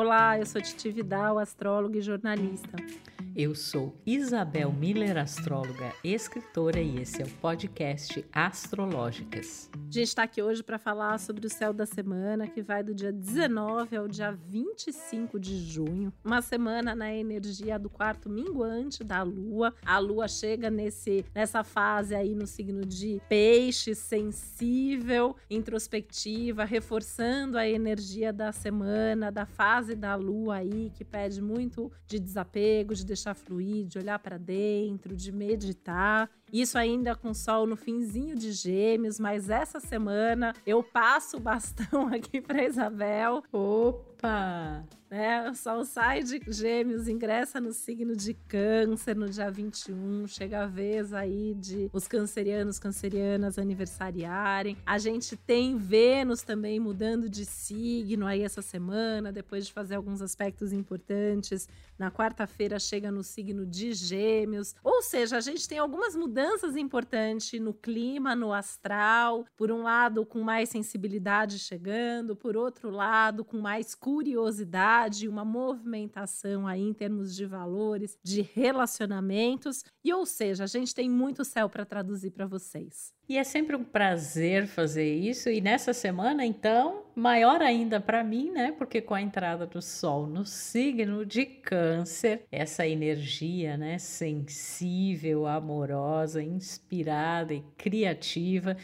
Olá, eu sou Titi Vidal, astróloga e jornalista. Eu sou Isabel Miller, astróloga, escritora, e esse é o podcast Astrológicas. A gente está aqui hoje para falar sobre o céu da semana, que vai do dia 19 ao dia 25 de junho. Uma semana na energia do quarto minguante da Lua. A Lua chega nesse, nessa fase aí no signo de peixe, sensível, introspectiva, reforçando a energia da semana, da fase da Lua aí, que pede muito de desapego, de deixar deixar fluir, de olhar para dentro, de meditar. Isso ainda com sol no finzinho de Gêmeos, mas essa semana eu passo o bastão aqui para Isabel. Opa! Né? O Sol sai de Gêmeos, ingressa no signo de Câncer no dia 21. Chega a vez aí de os cancerianos, cancerianas aniversariarem. A gente tem Vênus também mudando de signo aí essa semana, depois de fazer alguns aspectos importantes. Na quarta-feira chega no signo de Gêmeos. Ou seja, a gente tem algumas mudanças importantes no clima, no astral. Por um lado, com mais sensibilidade chegando, por outro lado, com mais curiosidade uma movimentação aí em termos de valores, de relacionamentos, e ou seja, a gente tem muito céu para traduzir para vocês. E é sempre um prazer fazer isso. E nessa semana, então, maior ainda para mim, né? Porque com a entrada do Sol no signo de Câncer, essa energia, né? Sensível, amorosa, inspirada e criativa,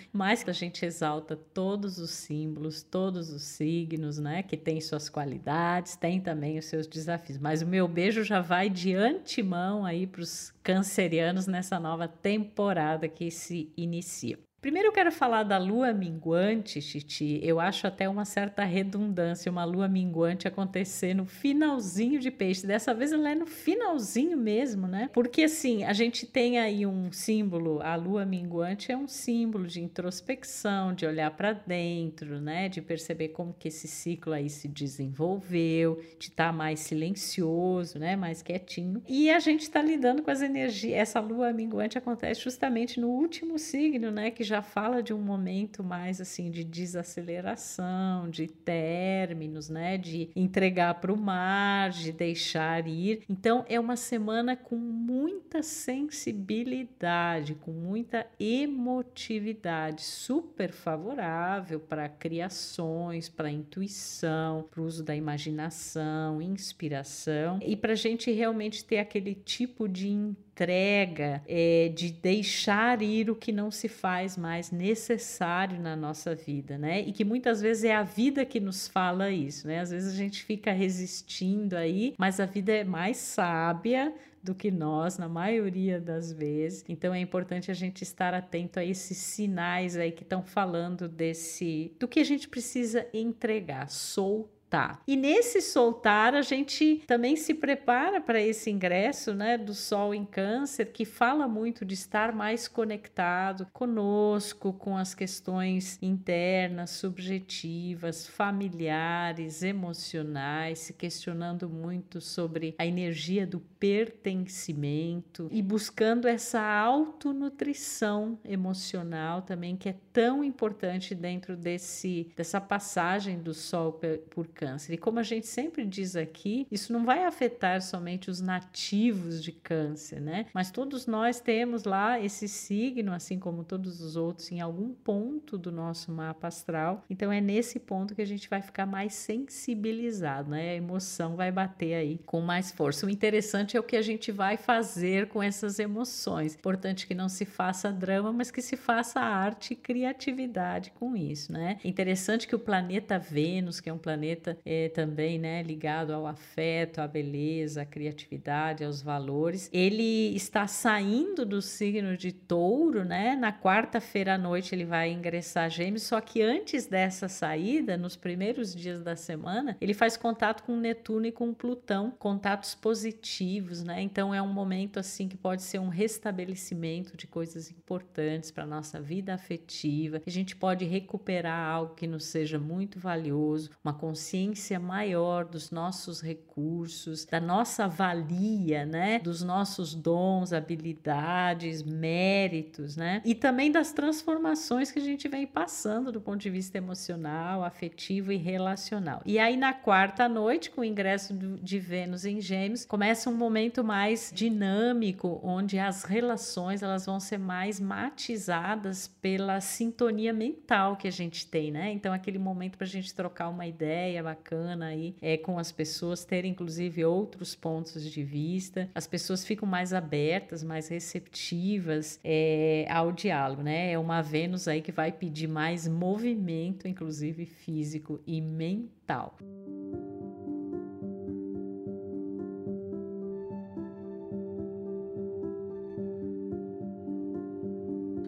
que a gente exalta todos os símbolos, todos os signos, né? Que tem suas qualidades, tem também os seus desafios. Mas o meu beijo já vai de antemão aí para os cancerianos nessa nova temporada que se inicia. Primeiro eu quero falar da lua minguante, Titi. Eu acho até uma certa redundância uma lua minguante acontecer no finalzinho de peixe. Dessa vez ela é no finalzinho mesmo, né? Porque assim, a gente tem aí um símbolo, a lua minguante é um símbolo de introspecção, de olhar para dentro, né? De perceber como que esse ciclo aí se desenvolveu, de estar tá mais silencioso, né? Mais quietinho. E a gente está lidando com as energias. Essa lua minguante acontece justamente no último signo, né? Que já já fala de um momento mais assim de desaceleração, de términos, né, de entregar para o mar, de deixar ir. Então é uma semana com muita sensibilidade, com muita emotividade, super favorável para criações, para intuição, para o uso da imaginação, inspiração e para a gente realmente ter aquele tipo de entrega, é, de deixar ir o que não se faz mais necessário na nossa vida, né? E que muitas vezes é a vida que nos fala isso, né? Às vezes a gente fica resistindo aí, mas a vida é mais sábia do que nós, na maioria das vezes. Então é importante a gente estar atento a esses sinais aí que estão falando desse do que a gente precisa entregar, soltar soltar. E nesse soltar, a gente também se prepara para esse ingresso né, do Sol em Câncer, que fala muito de estar mais conectado conosco, com as questões internas, subjetivas, familiares, emocionais, se questionando muito sobre a energia do pertencimento e buscando essa autonutrição emocional também, que é tão importante dentro desse, dessa passagem do Sol por Câncer câncer. E como a gente sempre diz aqui, isso não vai afetar somente os nativos de câncer, né? Mas todos nós temos lá esse signo, assim como todos os outros, em algum ponto do nosso mapa astral. Então é nesse ponto que a gente vai ficar mais sensibilizado, né? A emoção vai bater aí com mais força. O interessante é o que a gente vai fazer com essas emoções. Importante que não se faça drama, mas que se faça arte e criatividade com isso, né? Interessante que o planeta Vênus, que é um planeta é, também né, ligado ao afeto, à beleza, à criatividade, aos valores. Ele está saindo do signo de touro, né? Na quarta-feira à noite ele vai ingressar gêmeos, só que antes dessa saída, nos primeiros dias da semana, ele faz contato com Netuno e com Plutão, contatos positivos, né? Então é um momento assim que pode ser um restabelecimento de coisas importantes para nossa vida afetiva. A gente pode recuperar algo que nos seja muito valioso, uma consciência consciência maior dos nossos recursos, da nossa valia, né? Dos nossos dons, habilidades, méritos, né? E também das transformações que a gente vem passando do ponto de vista emocional, afetivo e relacional. E aí na quarta noite, com o ingresso de Vênus em Gêmeos, começa um momento mais dinâmico, onde as relações elas vão ser mais matizadas pela sintonia mental que a gente tem, né? Então aquele momento para a gente trocar uma ideia bacana aí é com as pessoas, ter inclusive outros pontos de vista, as pessoas ficam mais abertas, mais receptivas é, ao diálogo, né? É uma Vênus aí que vai pedir mais movimento, inclusive físico e mental.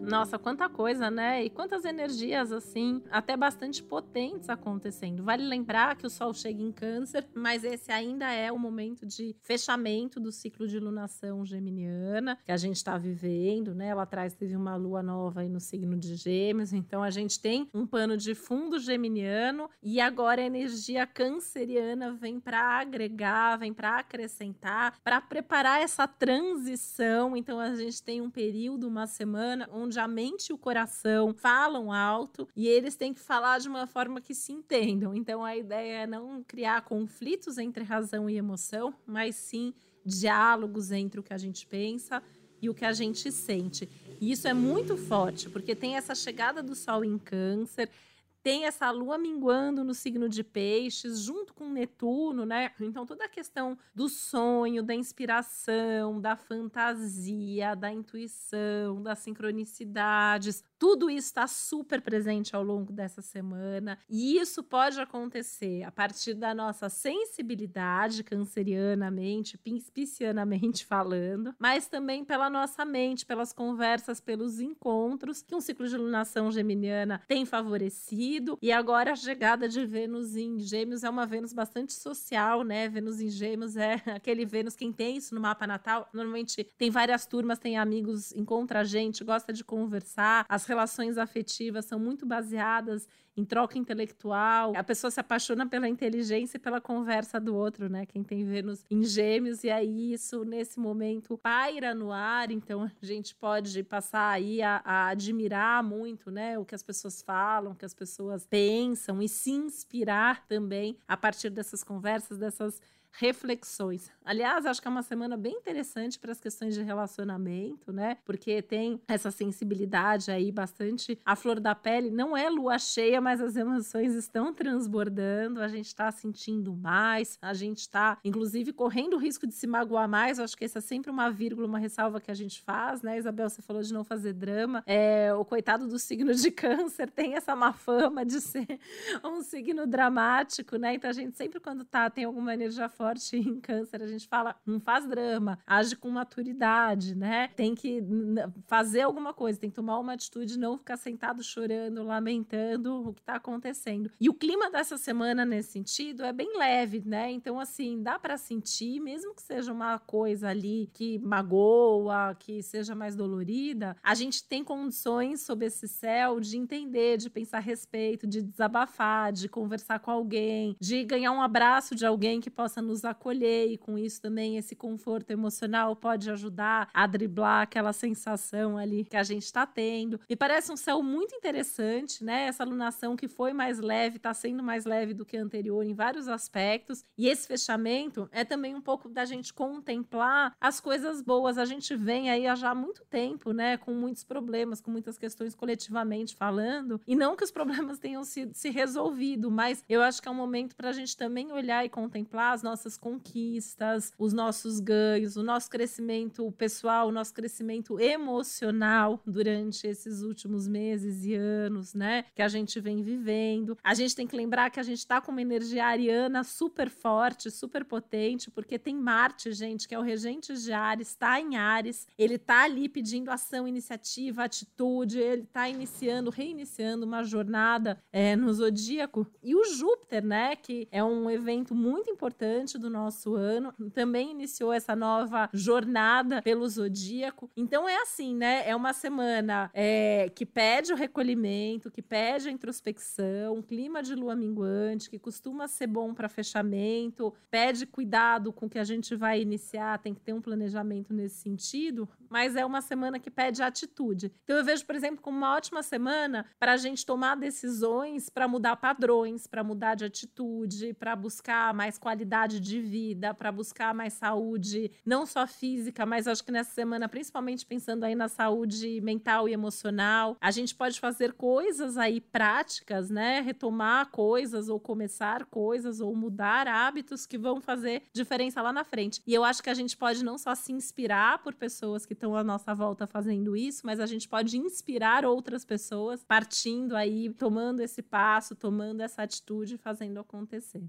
Nossa, quanta coisa, né? E quantas energias, assim, até bastante potentes acontecendo. Vale lembrar que o Sol chega em Câncer, mas esse ainda é o momento de fechamento do ciclo de lunação geminiana que a gente está vivendo, né? Lá atrás teve uma lua nova aí no signo de Gêmeos, então a gente tem um pano de fundo geminiano e agora a energia canceriana vem para agregar, vem para acrescentar, para preparar essa transição. Então a gente tem um período, uma semana, onde onde a mente e o coração falam alto e eles têm que falar de uma forma que se entendam. Então a ideia é não criar conflitos entre razão e emoção, mas sim diálogos entre o que a gente pensa e o que a gente sente. E isso é muito forte, porque tem essa chegada do sol em câncer, tem essa lua minguando no signo de peixes, junto com Netuno, né? Então, toda a questão do sonho, da inspiração, da fantasia, da intuição, das sincronicidades, tudo isso está super presente ao longo dessa semana. E isso pode acontecer a partir da nossa sensibilidade cancerianamente, piscianamente falando, mas também pela nossa mente, pelas conversas, pelos encontros que um ciclo de lunação geminiana tem favorecido. E agora a chegada de Vênus em Gêmeos é uma Vênus bastante social, né? Vênus em Gêmeos é aquele Vênus, quem tem isso no mapa natal, normalmente tem várias turmas, tem amigos, encontra gente, gosta de conversar. As relações afetivas são muito baseadas em troca intelectual. A pessoa se apaixona pela inteligência e pela conversa do outro, né? Quem tem Vênus em Gêmeos, e aí isso, nesse momento, paira no ar, então a gente pode passar aí a, a admirar muito, né? O que as pessoas falam, o que as pessoas pensam e se inspirar também a partir dessas conversas, dessas reflexões. Aliás, acho que é uma semana bem interessante para as questões de relacionamento, né? Porque tem essa sensibilidade aí bastante à flor da pele. Não é lua cheia, mas as emoções estão transbordando, a gente está sentindo mais, a gente está, inclusive, correndo o risco de se magoar mais. Eu acho que essa é sempre uma vírgula, uma ressalva que a gente faz, né? Isabel, você falou de não fazer drama. É, o coitado do signo de câncer tem essa má fama de ser um signo dramático, né? Então a gente sempre, quando tá, tem alguma energia forte, forte em câncer, a gente fala, não faz drama, age com maturidade, né? Tem que fazer alguma coisa, tem que tomar uma atitude, não ficar sentado chorando, lamentando o que está acontecendo. E o clima dessa semana nesse sentido é bem leve, né? Então assim, dá para sentir, mesmo que seja uma coisa ali que magoa, que seja mais dolorida, a gente tem condições sob esse céu de entender, de pensar a respeito, de desabafar, de conversar com alguém, de ganhar um abraço de alguém que possa nos acolher e com isso também esse conforto emocional pode ajudar a driblar aquela sensação ali que a gente está tendo. Me parece um céu muito interessante, né? Essa alunação que foi mais leve, está sendo mais leve do que a anterior em vários aspectos. E esse fechamento é também um pouco da gente contemplar as coisas boas. A gente vem aí há já muito tempo, né? Com muitos problemas, com muitas questões coletivamente falando. E não que os problemas tenham sido se resolvido, mas eu acho que é um momento para a gente também olhar e contemplar as nossas nossas conquistas, os nossos ganhos, o nosso crescimento pessoal, o nosso crescimento emocional durante esses últimos meses e anos, né? Que a gente vem vivendo. A gente tem que lembrar que a gente tá com uma energia ariana super forte, super potente, porque tem Marte, gente, que é o regente de Ares, está em Ares, ele tá ali pedindo ação, iniciativa, atitude, ele tá iniciando, reiniciando uma jornada é, no zodíaco. E o Júpiter, né, que é um evento muito importante restante do nosso ano. Também iniciou essa nova jornada pelo zodíaco. Então é assim, né? É uma semana é, que pede o recolhimento, que pede a introspecção, um clima de lua minguante, que costuma ser bom para fechamento, pede cuidado com o que a gente vai iniciar, tem que ter um planejamento nesse sentido, mas é uma semana que pede atitude. Então eu vejo, por exemplo, como uma ótima semana para a gente tomar decisões para mudar padrões, para mudar de atitude, para buscar mais qualidade de vida, para buscar mais saúde, não só física, mas acho que nessa semana, principalmente pensando aí na saúde mental e emocional, a gente pode fazer coisas aí práticas, né? Retomar coisas ou começar coisas ou mudar hábitos que vão fazer diferença lá na frente. E eu acho que a gente pode não só se inspirar por pessoas que estão à nossa volta fazendo isso, mas a gente pode inspirar outras pessoas partindo aí, tomando esse passo, tomando essa atitude, fazendo acontecer.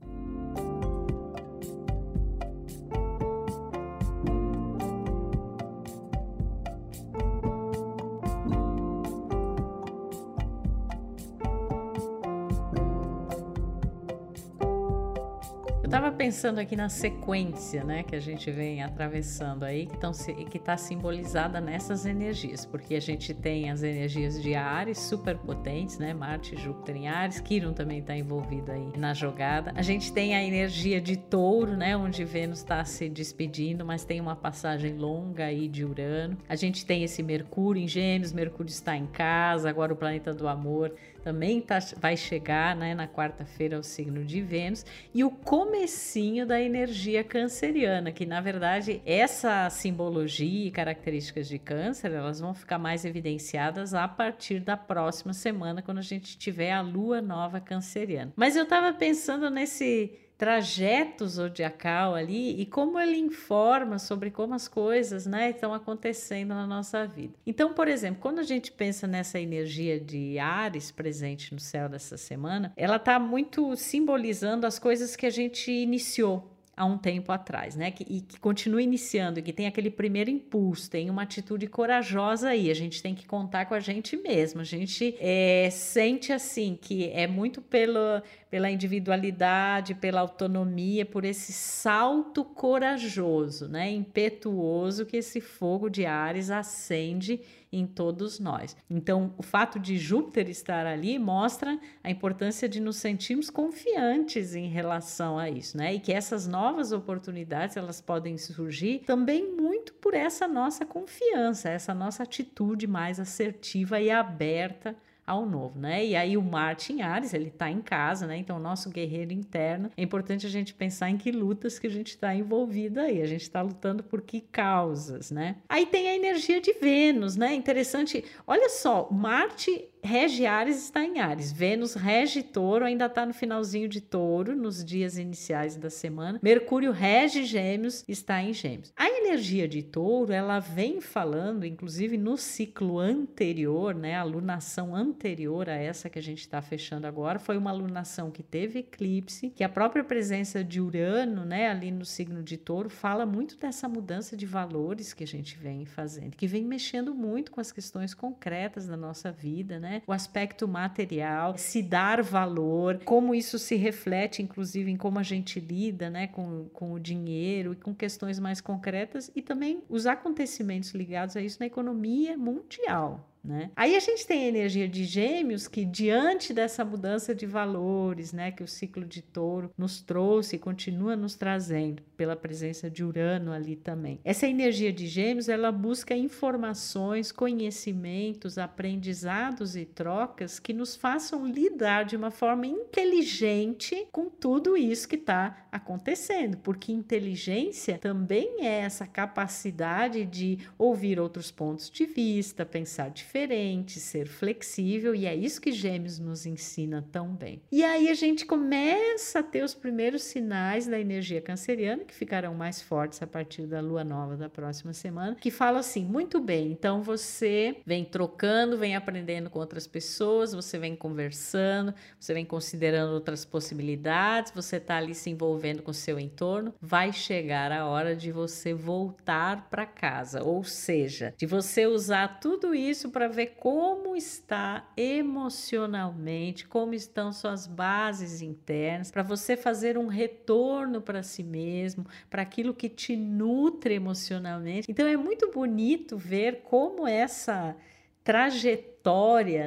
Eu estava pensando aqui na sequência, né, que a gente vem atravessando aí, que estão que está simbolizada nessas energias, porque a gente tem as energias de Ares super potentes, né, Marte, Júpiter em Ares, Quirón também está envolvido aí na jogada. A gente tem a energia de Touro, né, onde Vênus está se despedindo, mas tem uma passagem longa aí de Urano. A gente tem esse Mercúrio em Gêmeos, Mercúrio está em casa, agora o planeta do amor também tá, vai chegar né, na quarta-feira ao signo de Vênus, e o comecinho da energia canceriana, que na verdade essa simbologia e características de câncer, elas vão ficar mais evidenciadas a partir da próxima semana, quando a gente tiver a lua nova canceriana. Mas eu estava pensando nesse trajeto zodiacal ali e como ele informa sobre como as coisas né, estão acontecendo na nossa vida. Então, por exemplo, quando a gente pensa nessa energia de Ares presente no céu dessa semana, ela está muito simbolizando as coisas que a gente iniciou há um tempo atrás, né? Que, e que continua iniciando, que tem aquele primeiro impulso, tem uma atitude corajosa aí. A gente tem que contar com a gente mesmo. A gente é, sente assim que é muito pelo, pela individualidade, pela autonomia, por esse salto corajoso, né? Impetuoso que esse fogo de Ares acende em todos nós. Então, o fato de Júpiter estar ali mostra a importância de nos sentirmos confiantes em relação a isso, né? E que essas novas oportunidades elas podem surgir também muito por essa nossa confiança, essa nossa atitude mais assertiva e aberta ao novo, né? E aí o Martin Ares, ele tá em casa, né? Então, o nosso guerreiro interno, é importante a gente pensar em que lutas que a gente está envolvido aí. A gente está lutando por que causas, né? Aí tem a energia de Vênus, né? Interessante. Olha só, Marte rege Ares está em Ares. Vênus rege Touro, ainda está no finalzinho de Touro, nos dias iniciais da semana. Mercúrio rege Gêmeos, está em Gêmeos. A energia de Touro, ela vem falando, inclusive no ciclo anterior, né, a lunação anterior a essa que a gente está fechando agora, foi uma lunação que teve eclipse, que a própria presença de Urano, né, ali no signo de Touro, fala muito dessa mudança de valores que a gente vem fazendo, que vem mexendo muito com as questões concretas da nossa vida, né? O aspecto material, se dar valor, como isso se reflete, inclusive, em como a gente lida, né? Com, com o dinheiro e com questões mais concretas e também os acontecimentos ligados a isso na economia mundial. Né? Aí a gente tem a energia de gêmeos que, diante dessa mudança de valores né, que o ciclo de touro nos trouxe e continua nos trazendo, pela presença de Urano ali também. Essa energia de gêmeos ela busca informações, conhecimentos, aprendizados e trocas que nos façam lidar de uma forma inteligente com tudo isso que está acontecendo, porque inteligência também é essa capacidade de ouvir outros pontos de vista, pensar diferente diferente, ser flexível, e é isso que Gêmeos nos ensina tão bem. E aí a gente começa a ter os primeiros sinais da energia canceriana, que ficarão mais fortes a partir da lua nova da próxima semana, que fala assim: muito bem, então você vem trocando, vem aprendendo com outras pessoas, você vem conversando, você vem considerando outras possibilidades, você está ali se envolvendo com o seu entorno, vai chegar a hora de você voltar para casa, ou seja, de você usar tudo isso para ver como está emocionalmente, como estão suas bases internas, para você fazer um retorno para si mesmo, para aquilo que te nutre emocionalmente. Então é muito bonito ver como essa trajetória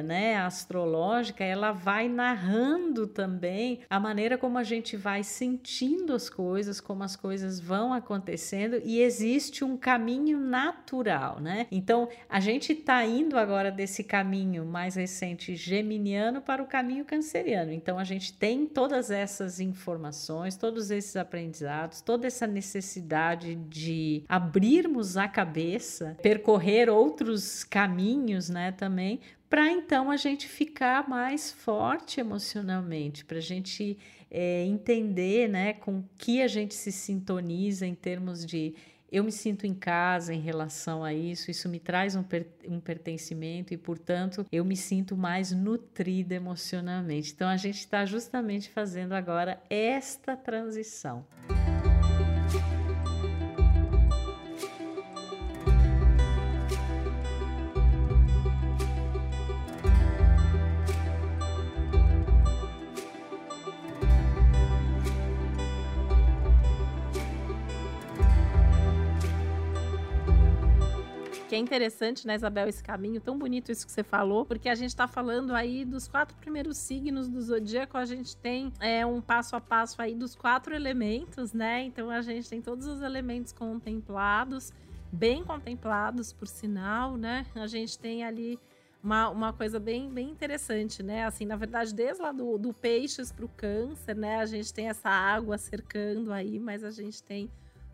né, astrológica, ela vai narrando também a maneira como a gente vai sentindo as coisas, como as coisas vão acontecendo e existe um caminho natural, né? Então a gente está indo agora desse caminho mais recente geminiano para o caminho canceriano. Então a gente tem todas essas informações, todos esses aprendizados, toda essa necessidade de abrirmos a cabeça, percorrer outros caminhos, né, também para então a gente ficar mais forte emocionalmente, para a gente é, entender né, com que a gente se sintoniza em termos de eu me sinto em casa em relação a isso, isso me traz um, per um pertencimento e, portanto, eu me sinto mais nutrida emocionalmente. Então, a gente está justamente fazendo agora esta transição. Que é interessante, né, Isabel, esse caminho, tão bonito isso que você falou, porque a gente está falando aí dos quatro primeiros signos do zodíaco, a gente tem é, um passo a passo aí dos quatro elementos, né? Então a gente tem todos os elementos contemplados, bem contemplados, por sinal, né? A gente tem ali uma, uma coisa bem, bem interessante, né? Assim, na verdade, desde lá do, do peixes para o câncer, né? A gente tem essa água cercando aí, mas a gente tem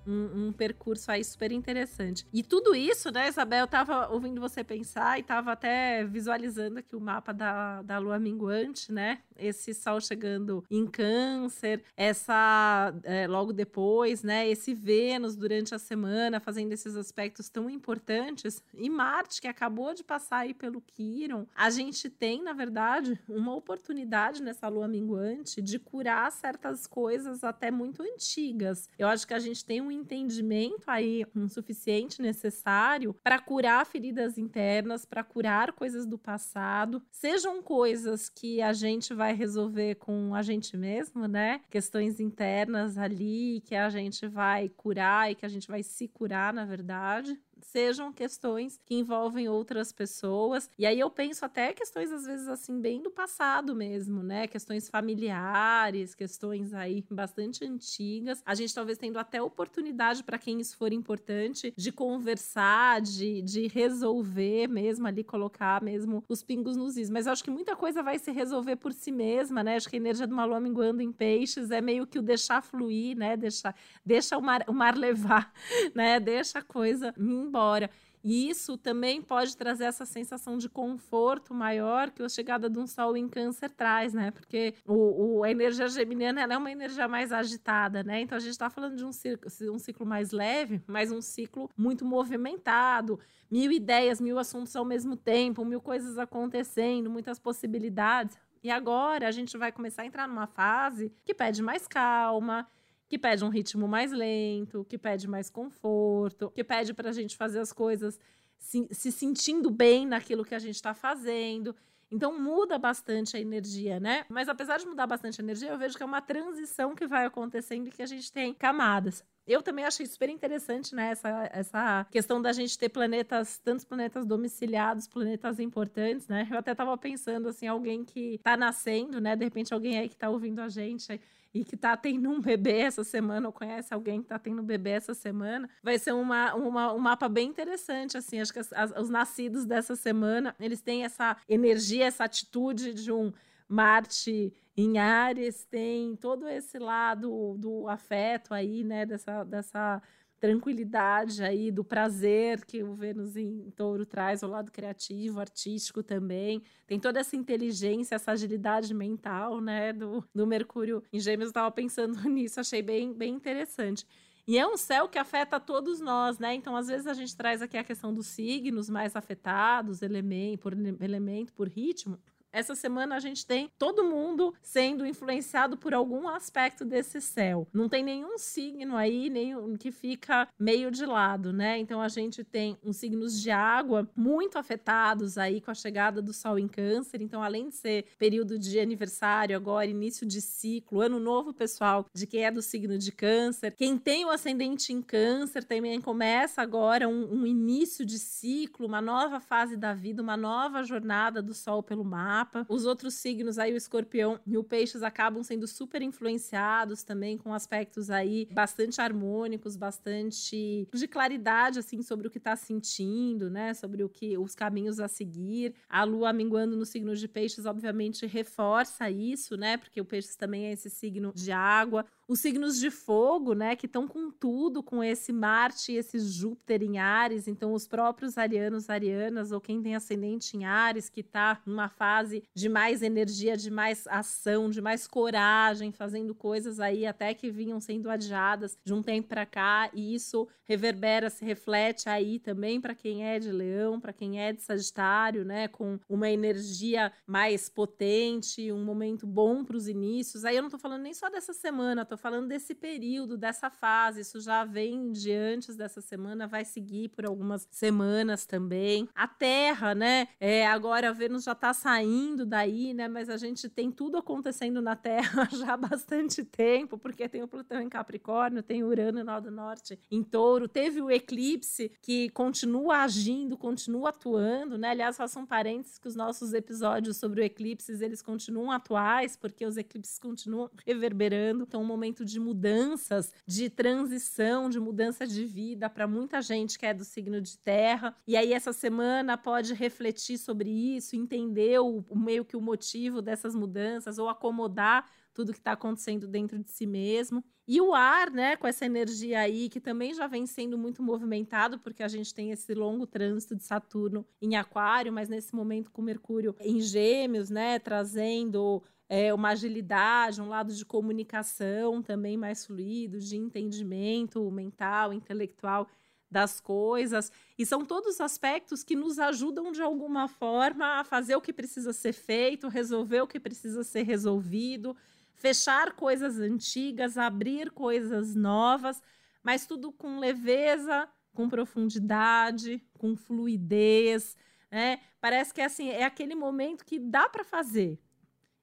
um, um, percurso aí super interessante. E tudo isso, né, Isabel, eu tava ouvindo você pensar e tava até visualizando aqui o mapa da, da lua minguante, né? Esse sol chegando em câncer, essa é, logo depois, né? Esse Vênus durante a semana fazendo esses aspectos tão importantes. E Marte, que acabou de passar aí pelo Quiron, a gente tem, na verdade, uma oportunidade nessa lua minguante de curar certas coisas até muito antigas. Eu acho que a gente tem um entendimento aí um suficiente necessário para curar feridas internas, para curar coisas do passado, sejam coisas que a gente vai resolver com a gente mesmo, né? Questões internas ali que a gente vai curar e que a gente vai se curar, na verdade, sejam questões que envolvem outras pessoas. E aí eu penso até questões, às vezes, assim, bem do passado mesmo, né? Questões familiares, questões aí bastante antigas. A gente talvez tendo até oportunidade para quem isso for importante de conversar, de, de resolver mesmo ali, colocar mesmo os pingos nos is. Mas eu acho que muita coisa vai se resolver por si mesma, né? Acho que a energia do lua minguando em peixes é meio que o deixar fluir, né? Deixar, deixa o mar, o mar levar, né? Deixa a coisa embora. E isso também pode trazer essa sensação de conforto maior que a chegada de um sol em câncer traz, né? Porque o, o a energia geminiana é uma energia mais agitada, né? Então a gente está falando de um ciclo, um ciclo mais leve, mas um ciclo muito movimentado, mil ideias, mil assuntos ao mesmo tempo, mil coisas acontecendo, muitas possibilidades. E agora a gente vai começar a entrar numa fase que pede mais calma, que pede um ritmo mais lento, que pede mais conforto, que pede para a gente fazer as coisas se, se sentindo bem naquilo que a gente está fazendo. Então muda bastante a energia, né? Mas apesar de mudar bastante a energia, eu vejo que é uma transição que vai acontecendo e que a gente tem camadas. Eu também achei super interessante, né, essa, essa questão da gente ter planetas, tantos planetas domiciliados, planetas importantes, né? Eu até tava pensando, assim, alguém que tá nascendo, né? De repente alguém aí que tá ouvindo a gente e que está tendo um bebê essa semana, ou conhece alguém que está tendo um bebê essa semana, vai ser uma, uma, um mapa bem interessante, assim, acho que as, as, os nascidos dessa semana, eles têm essa energia, essa atitude de um Marte em Ares, tem todo esse lado do afeto aí, né, dessa, dessa tranquilidade aí, do prazer que o Vênus em touro traz, o lado criativo, artístico também. Tem toda essa inteligência, essa agilidade mental, né, do, do Mercúrio em Gêmeos. Eu estava pensando nisso, achei bem, bem interessante. E é um céu que afeta todos nós, né? Então, às vezes, a gente traz aqui a questão dos signos mais afetados, elemento, por elemento, por ritmo. Essa semana a gente tem todo mundo sendo influenciado por algum aspecto desse céu. Não tem nenhum signo aí nenhum que fica meio de lado, né? Então a gente tem uns signos de água muito afetados aí com a chegada do sol em câncer. Então, além de ser período de aniversário agora, início de ciclo, ano novo, pessoal, de quem é do signo de câncer. Quem tem o ascendente em câncer também começa agora um, um início de ciclo, uma nova fase da vida, uma nova jornada do sol pelo mapa. Os outros signos aí, o escorpião e o peixes, acabam sendo super influenciados também com aspectos aí bastante harmônicos, bastante de claridade, assim, sobre o que está sentindo, né? Sobre o que os caminhos a seguir. A lua minguando no signo de peixes, obviamente, reforça isso, né? Porque o peixes também é esse signo de água os signos de fogo, né, que estão com tudo, com esse Marte e esse Júpiter em Ares, então os próprios arianos, arianas, ou quem tem ascendente em Ares, que está numa fase de mais energia, de mais ação, de mais coragem, fazendo coisas aí até que vinham sendo adiadas de um tempo para cá, e isso reverbera, se reflete aí também para quem é de Leão, para quem é de Sagitário, né, com uma energia mais potente, um momento bom para os inícios. Aí eu não estou falando nem só dessa semana, tô falando desse período, dessa fase. Isso já vem de antes dessa semana, vai seguir por algumas semanas também. A Terra, né? É, agora a Vênus já tá saindo daí, né? Mas a gente tem tudo acontecendo na Terra já há bastante tempo, porque tem o Plutão em Capricórnio, tem o Urano no do Norte em Touro, teve o eclipse que continua agindo, continua atuando, né? Aliás, façam parênteses que os nossos episódios sobre o eclipse, eles continuam atuais, porque os eclipses continuam reverberando. Então, um momento de mudanças, de transição, de mudança de vida para muita gente que é do signo de terra. E aí, essa semana pode refletir sobre isso, entender o meio que o motivo dessas mudanças ou acomodar tudo que está acontecendo dentro de si mesmo. E o ar, né, com essa energia aí, que também já vem sendo muito movimentado, porque a gente tem esse longo trânsito de Saturno em Aquário, mas nesse momento com Mercúrio em Gêmeos, né, trazendo é, uma agilidade, um lado de comunicação também mais fluido, de entendimento mental, intelectual das coisas. E são todos aspectos que nos ajudam de alguma forma a fazer o que precisa ser feito, resolver o que precisa ser resolvido, fechar coisas antigas, abrir coisas novas, mas tudo com leveza, com profundidade, com fluidez, né? Parece que assim, é aquele momento que dá para fazer,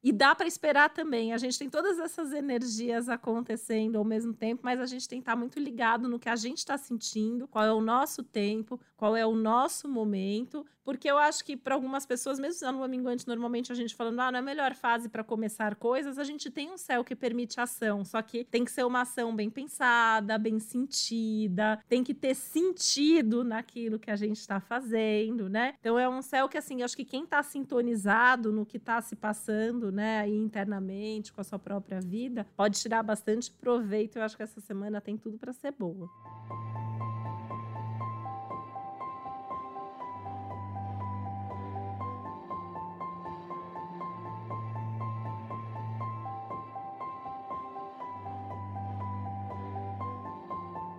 e dá para esperar também. A gente tem todas essas energias acontecendo ao mesmo tempo, mas a gente tem que estar tá muito ligado no que a gente está sentindo, qual é o nosso tempo, qual é o nosso momento, porque eu acho que para algumas pessoas, mesmo na lua minguante, normalmente a gente falando, ah, não é a melhor fase para começar coisas, a gente tem um céu que permite ação, só que tem que ser uma ação bem pensada, bem sentida, tem que ter sentido naquilo que a gente está fazendo, né? Então é um céu que, assim, eu acho que quem está sintonizado no que está se passando, né, aí internamente, com a sua própria vida, pode tirar bastante proveito. Eu acho que essa semana tem tudo para ser boa.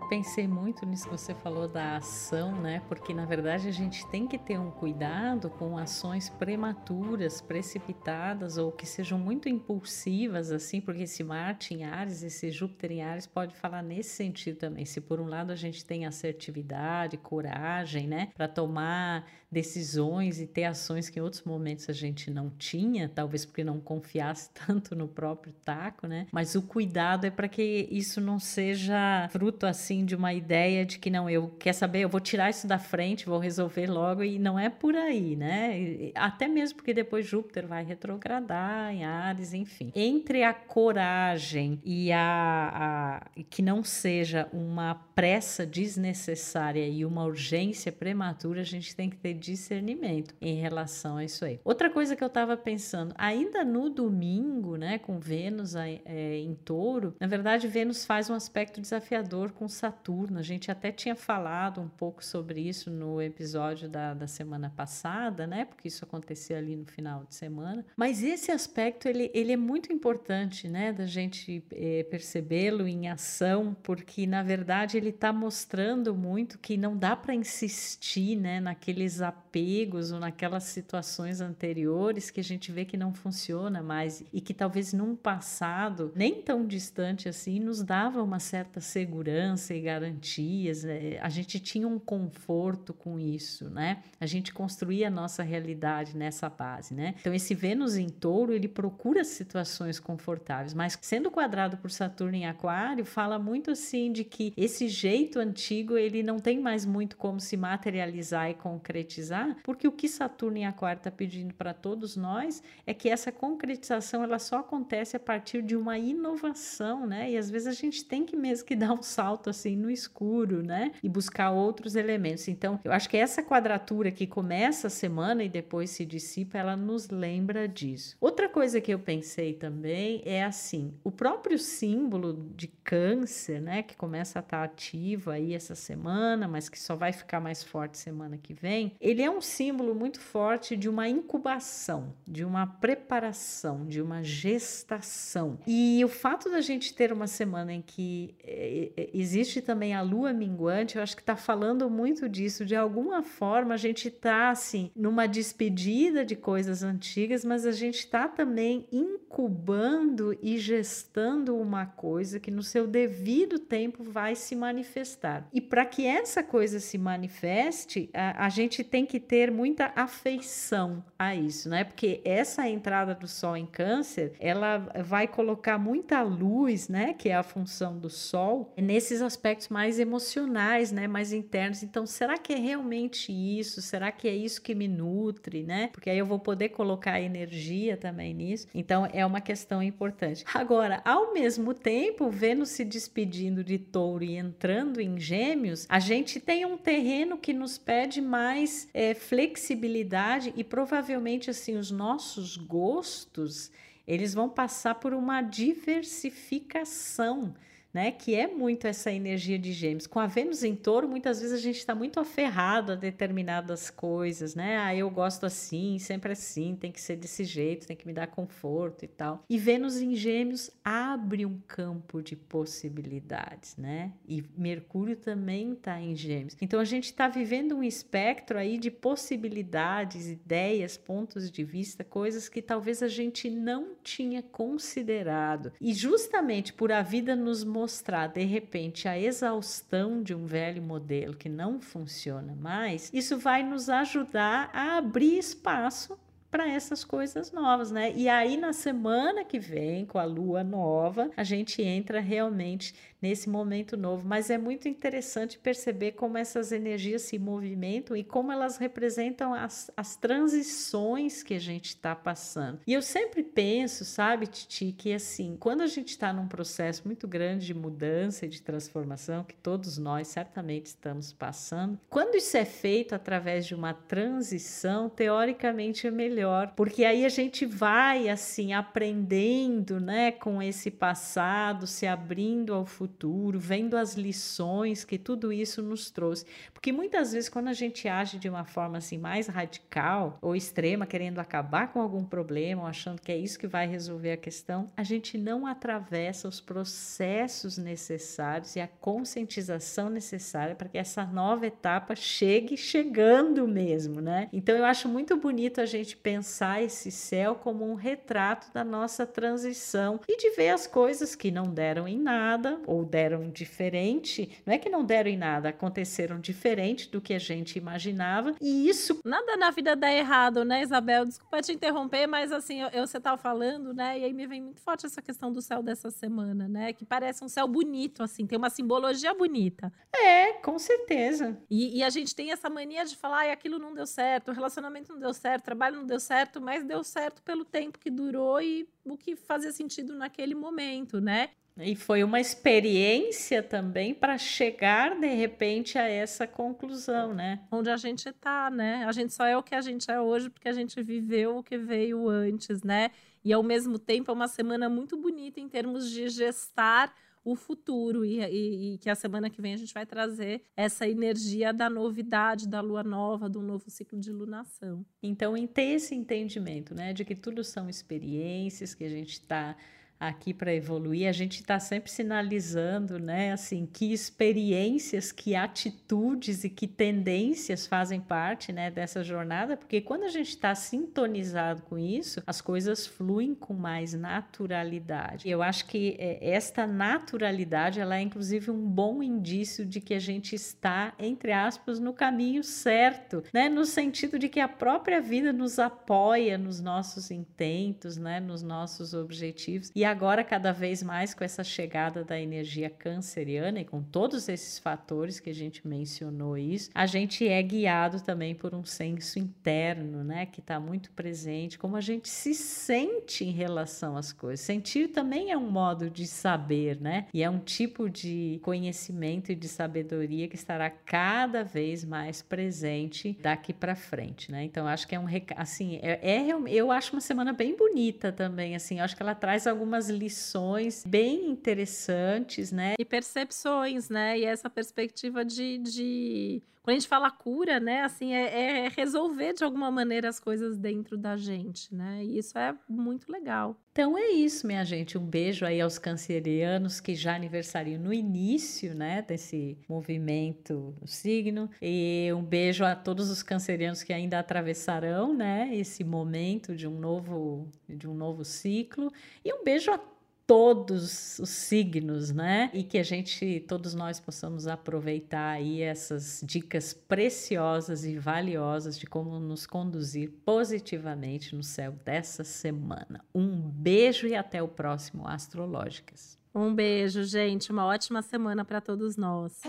Pensei muito nisso que você falou da ação, né? Porque na verdade a gente tem que ter um cuidado com ações prematuras, precipitadas ou que sejam muito impulsivas, assim, porque esse Marte em Ares, esse Júpiter em Ares pode falar nesse sentido também. Se por um lado a gente tem assertividade, coragem, né, para tomar decisões e ter ações que em outros momentos a gente não tinha, talvez porque não confiasse tanto no próprio taco, né? Mas o cuidado é para que isso não seja fruto assim de uma ideia de que não, eu quer saber, eu vou tirar isso da frente, vou resolver logo e não é por aí, né? Até mesmo porque depois Júpiter vai retrogradar em Ares, enfim. Entre a coragem e a, a que não seja uma pressa desnecessária e uma urgência prematura, a gente tem que ter discernimento em relação a isso aí. Outra coisa que eu estava pensando, ainda no domingo, né, com Vênus é, em touro, na verdade, Vênus faz um aspecto desafiador com Saturno. A gente até tinha falado um pouco sobre isso no episódio da, da semana passada, né, porque isso acontecia ali no final de semana. Mas esse aspecto, ele, ele é muito importante, né, da gente é, percebê-lo em ação, porque, na verdade, ele está mostrando muito que não dá para insistir, né, naqueles apegos ou naquelas situações anteriores que a gente vê que não funciona mais e que talvez num passado nem tão distante assim nos dava uma certa segurança e garantias. Né? A gente tinha um conforto com isso, né? A gente construía a nossa realidade nessa base, né? Então esse Vênus em Touro ele procura situações confortáveis, mas sendo quadrado por Saturno em Aquário fala muito assim de que esse jeito antigo ele não tem mais muito como se materializar e concretizar, porque o que Saturno em Aquário está pedindo para todos nós é que essa concretização ela só acontece a partir de uma inovação, né? E às vezes a gente tem que mesmo que dar um salto assim no escuro, né? E buscar outros elementos. Então, eu acho que essa quadratura que começa a semana e depois se dissipa, ela nos lembra disso. Outra coisa que eu pensei também é assim, o próprio símbolo de câncer, né, que começa a estar ativo aí essa semana, mas que só vai ficar mais forte semana que vem, ele é um símbolo muito forte de uma incubação, de uma preparação, de uma gestação. E o fato da gente ter uma semana em que é, é, existe também a lua minguante, eu acho que está falando muito disso. De alguma forma, a gente está assim, numa despedida de coisas antigas, mas a gente está também incubando e gestando uma coisa que no seu devido tempo vai se manifestar. E para que essa coisa se manifeste, a, a gente tem que ter muita afeição a isso, né? Porque essa entrada do Sol em Câncer, ela vai colocar muita luz, né? Que é a função do Sol, nesses aspectos mais emocionais, né? Mais internos. Então, será que é realmente isso? Será que é isso que me nutre, né? Porque aí eu vou poder colocar energia também nisso. Então, é uma questão importante. Agora, ao mesmo tempo, Vênus se despedindo de Touro e entrando em Gêmeos, a gente tem um terreno que nos pede mais é, flexibilidade e provavelmente assim os nossos gostos eles vão passar por uma diversificação né? Que é muito essa energia de gêmeos. Com a Vênus em touro, muitas vezes a gente está muito aferrado a determinadas coisas, né? Ah, eu gosto assim, sempre assim, tem que ser desse jeito, tem que me dar conforto e tal. E Vênus em gêmeos abre um campo de possibilidades, né? E Mercúrio também está em gêmeos. Então a gente está vivendo um espectro aí de possibilidades, ideias, pontos de vista, coisas que talvez a gente não tinha considerado. E justamente por a vida nos mostrar mostrar de repente a exaustão de um velho modelo que não funciona mais, isso vai nos ajudar a abrir espaço para essas coisas novas, né? E aí na semana que vem, com a lua nova, a gente entra realmente nesse momento novo. Mas é muito interessante perceber como essas energias se movimentam e como elas representam as, as transições que a gente está passando. E eu sempre penso, sabe, Titi, que assim, quando a gente está num processo muito grande de mudança e de transformação, que todos nós certamente estamos passando, quando isso é feito através de uma transição, teoricamente é melhor, porque aí a gente vai assim aprendendo, né, com esse passado, se abrindo ao futuro futuro, vendo as lições que tudo isso nos trouxe. Porque muitas vezes, quando a gente age de uma forma assim mais radical ou extrema, querendo acabar com algum problema, ou achando que é isso que vai resolver a questão, a gente não atravessa os processos necessários e a conscientização necessária para que essa nova etapa chegue chegando mesmo, né? Então eu acho muito bonito a gente pensar esse céu como um retrato da nossa transição e de ver as coisas que não deram em nada ou deram diferente, não é que não deram em nada, aconteceram diferente do que a gente imaginava, e isso. Nada na vida dá errado, né, Isabel? Desculpa te interromper, mas assim, eu, eu, você tava falando, né, e aí me vem muito forte essa questão do céu dessa semana, né, que parece um céu bonito, assim, tem uma simbologia bonita. É, com certeza. E, e a gente tem essa mania de falar, ah, aquilo não deu certo, o relacionamento não deu certo, o trabalho não deu certo, mas deu certo pelo tempo que durou e o que fazia sentido naquele momento, né? E foi uma experiência também para chegar de repente a essa conclusão, né? Onde a gente está, né? A gente só é o que a gente é hoje porque a gente viveu o que veio antes, né? E ao mesmo tempo é uma semana muito bonita em termos de gestar o futuro e, e, e, que a semana que vem a gente vai trazer essa energia da novidade, da lua nova, do novo ciclo de lunação. Então, em ter esse entendimento, né, de que tudo são experiências, que a gente está aqui para evoluir, a gente está sempre sinalizando, né, assim, que experiências, que atitudes e que tendências fazem parte, né, dessa jornada, porque quando a gente está sintonizado com isso, as coisas fluem com mais naturalidade. Eu acho que é, esta naturalidade, ela é inclusive um bom indício de que a gente está, entre aspas, no caminho certo, né, no sentido de que a própria vida nos apoia nos nossos intentos, né, nos nossos objetivos e agora, cada vez mais, com essa chegada da energia canceriana e com todos esses fatores que a gente mencionou isso, a gente é guiado também por um senso interno, né? Que está muito presente, como a gente se sente em relação às coisas. Sentir também é um modo de saber, né? E é um tipo de conhecimento e de sabedoria que estará cada vez mais presente daqui para frente, né? Então, acho que é um assim, é, é eu acho uma semana bem bonita também, assim, acho que ela traz algumas algumas lições bem interessantes, né? E percepções, né? E essa perspectiva de, de... quando a gente fala cura, né? Assim, é, é, resolver de alguma maneira as coisas dentro da gente, né? E isso é muito legal. Então é isso, minha gente. Um beijo aí aos cancerianos que já aniversariam no início, né, desse movimento no signo. E um beijo a todos os cancerianos que ainda atravessarão, né, esse momento de um novo de um novo ciclo. E um beijo a todos os signos, né? E que a gente, todos nós possamos aproveitar aí essas dicas preciosas e valiosas de como nos conduzir positivamente no céu dessa semana. Um beijo e até o próximo Astrológicas. Um beijo, gente. Uma ótima semana para todos nós.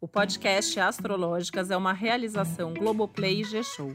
O podcast Astrológicas é uma realização Globoplay e G-Show.